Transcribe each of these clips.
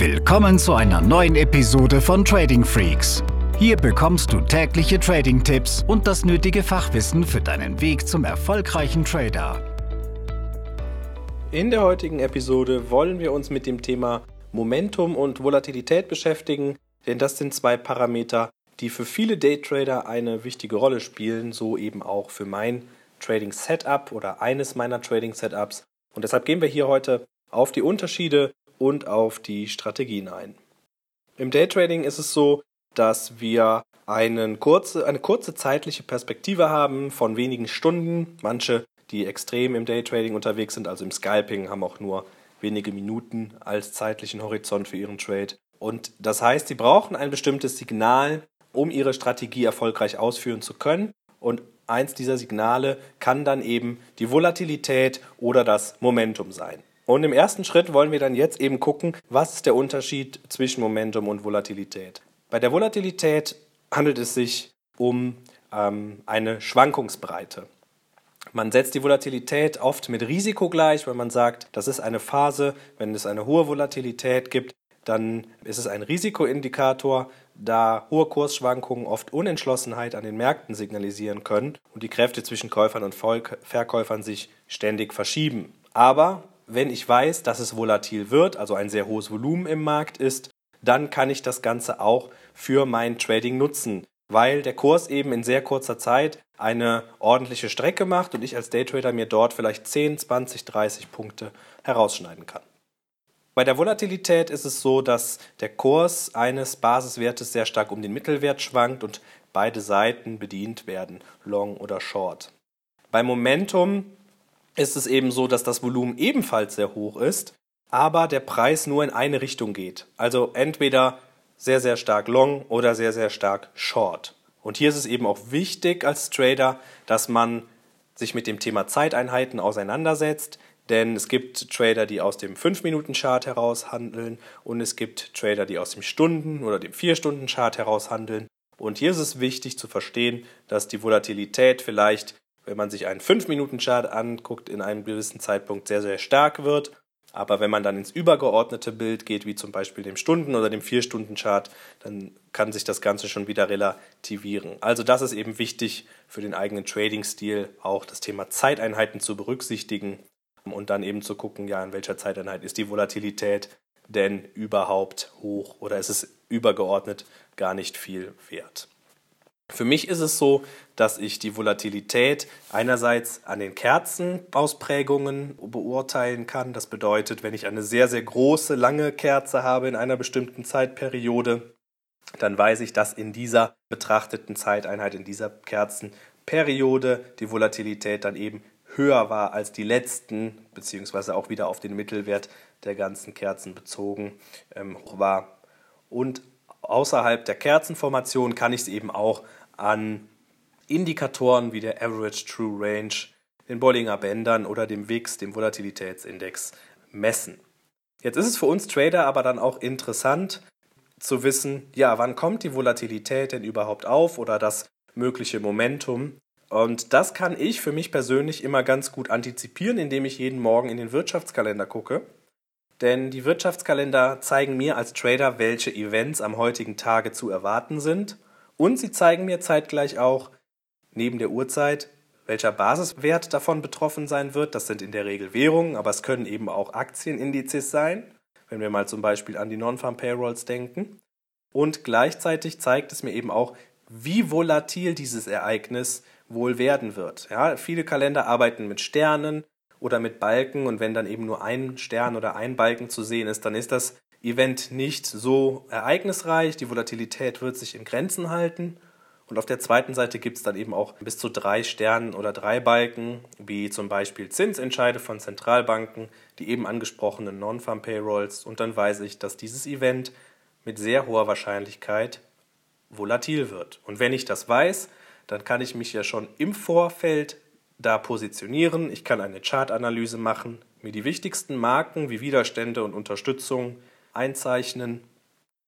Willkommen zu einer neuen Episode von Trading Freaks. Hier bekommst du tägliche Trading-Tipps und das nötige Fachwissen für deinen Weg zum erfolgreichen Trader. In der heutigen Episode wollen wir uns mit dem Thema Momentum und Volatilität beschäftigen, denn das sind zwei Parameter, die für viele Daytrader eine wichtige Rolle spielen, so eben auch für mein Trading Setup oder eines meiner Trading Setups. Und deshalb gehen wir hier heute auf die Unterschiede und auf die Strategien ein. Im Daytrading ist es so, dass wir kurze, eine kurze zeitliche Perspektive haben von wenigen Stunden. Manche, die extrem im Daytrading unterwegs sind, also im Scalping, haben auch nur wenige Minuten als zeitlichen Horizont für ihren Trade. Und das heißt, sie brauchen ein bestimmtes Signal, um ihre Strategie erfolgreich ausführen zu können. Und eins dieser Signale kann dann eben die Volatilität oder das Momentum sein. Und im ersten Schritt wollen wir dann jetzt eben gucken, was ist der Unterschied zwischen Momentum und Volatilität. Bei der Volatilität handelt es sich um ähm, eine Schwankungsbreite. Man setzt die Volatilität oft mit Risiko gleich, weil man sagt, das ist eine Phase, wenn es eine hohe Volatilität gibt, dann ist es ein Risikoindikator, da hohe Kursschwankungen oft Unentschlossenheit an den Märkten signalisieren können und die Kräfte zwischen Käufern und Verkäufern sich ständig verschieben. Aber wenn ich weiß, dass es volatil wird, also ein sehr hohes Volumen im Markt ist, dann kann ich das Ganze auch für mein Trading nutzen, weil der Kurs eben in sehr kurzer Zeit eine ordentliche Strecke macht und ich als Daytrader mir dort vielleicht 10, 20, 30 Punkte herausschneiden kann. Bei der Volatilität ist es so, dass der Kurs eines Basiswertes sehr stark um den Mittelwert schwankt und beide Seiten bedient werden, Long oder Short. Bei Momentum ist es eben so, dass das Volumen ebenfalls sehr hoch ist, aber der Preis nur in eine Richtung geht. Also entweder sehr, sehr stark long oder sehr, sehr stark short. Und hier ist es eben auch wichtig als Trader, dass man sich mit dem Thema Zeiteinheiten auseinandersetzt, denn es gibt Trader, die aus dem 5-Minuten-Chart heraus handeln und es gibt Trader, die aus dem Stunden- oder dem 4-Stunden-Chart heraus handeln. Und hier ist es wichtig zu verstehen, dass die Volatilität vielleicht wenn man sich einen 5-Minuten-Chart anguckt, in einem gewissen Zeitpunkt sehr, sehr stark wird. Aber wenn man dann ins übergeordnete Bild geht, wie zum Beispiel dem Stunden- oder dem 4-Stunden-Chart, dann kann sich das Ganze schon wieder relativieren. Also das ist eben wichtig für den eigenen Trading-Stil, auch das Thema Zeiteinheiten zu berücksichtigen und dann eben zu gucken, ja, in welcher Zeiteinheit ist die Volatilität denn überhaupt hoch oder ist es übergeordnet gar nicht viel wert. Für mich ist es so, dass ich die Volatilität einerseits an den Kerzenausprägungen beurteilen kann. Das bedeutet, wenn ich eine sehr, sehr große, lange Kerze habe in einer bestimmten Zeitperiode, dann weiß ich, dass in dieser betrachteten Zeiteinheit, in dieser Kerzenperiode die Volatilität dann eben höher war als die letzten, beziehungsweise auch wieder auf den Mittelwert der ganzen Kerzen bezogen ähm, war. Und außerhalb der Kerzenformation kann ich es eben auch an Indikatoren wie der Average True Range, den Bollinger Bändern oder dem WIX, dem Volatilitätsindex, messen. Jetzt ist es für uns Trader aber dann auch interessant zu wissen, ja, wann kommt die Volatilität denn überhaupt auf oder das mögliche Momentum? Und das kann ich für mich persönlich immer ganz gut antizipieren, indem ich jeden Morgen in den Wirtschaftskalender gucke. Denn die Wirtschaftskalender zeigen mir als Trader, welche Events am heutigen Tage zu erwarten sind und sie zeigen mir zeitgleich auch neben der Uhrzeit, welcher Basiswert davon betroffen sein wird. Das sind in der Regel Währungen, aber es können eben auch Aktienindizes sein, wenn wir mal zum Beispiel an die Non-Farm Payrolls denken. Und gleichzeitig zeigt es mir eben auch, wie volatil dieses Ereignis wohl werden wird. Ja, viele Kalender arbeiten mit Sternen oder mit Balken und wenn dann eben nur ein Stern oder ein Balken zu sehen ist, dann ist das Event nicht so ereignisreich, die Volatilität wird sich in Grenzen halten. Und auf der zweiten Seite gibt es dann eben auch bis zu drei Sternen oder drei Balken, wie zum Beispiel Zinsentscheide von Zentralbanken, die eben angesprochenen Non-Farm Payrolls. Und dann weiß ich, dass dieses Event mit sehr hoher Wahrscheinlichkeit volatil wird. Und wenn ich das weiß, dann kann ich mich ja schon im Vorfeld da positionieren. Ich kann eine Chartanalyse machen, mir die wichtigsten Marken wie Widerstände und Unterstützung einzeichnen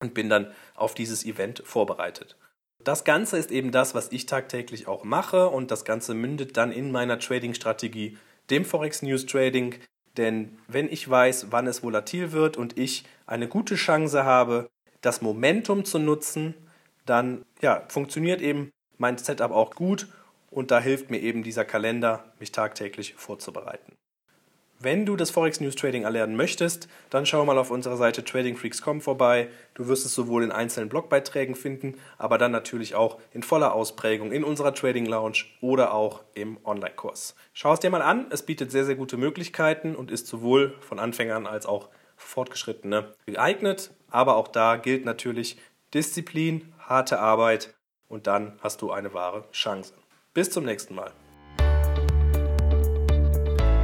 und bin dann auf dieses Event vorbereitet. Das Ganze ist eben das, was ich tagtäglich auch mache und das Ganze mündet dann in meiner Trading-Strategie, dem Forex News Trading, Denn wenn ich weiß, wann es volatil wird und ich eine gute Chance habe, das Momentum zu nutzen, dann ja, funktioniert eben mein Setup auch gut und da hilft mir eben dieser Kalender, mich tagtäglich vorzubereiten. Wenn du das Forex News Trading erlernen möchtest, dann schau mal auf unserer Seite tradingfreaks.com vorbei. Du wirst es sowohl in einzelnen Blogbeiträgen finden, aber dann natürlich auch in voller Ausprägung in unserer Trading Lounge oder auch im Online-Kurs. Schau es dir mal an, es bietet sehr, sehr gute Möglichkeiten und ist sowohl von Anfängern als auch Fortgeschrittene geeignet. Aber auch da gilt natürlich Disziplin, harte Arbeit und dann hast du eine wahre Chance. Bis zum nächsten Mal.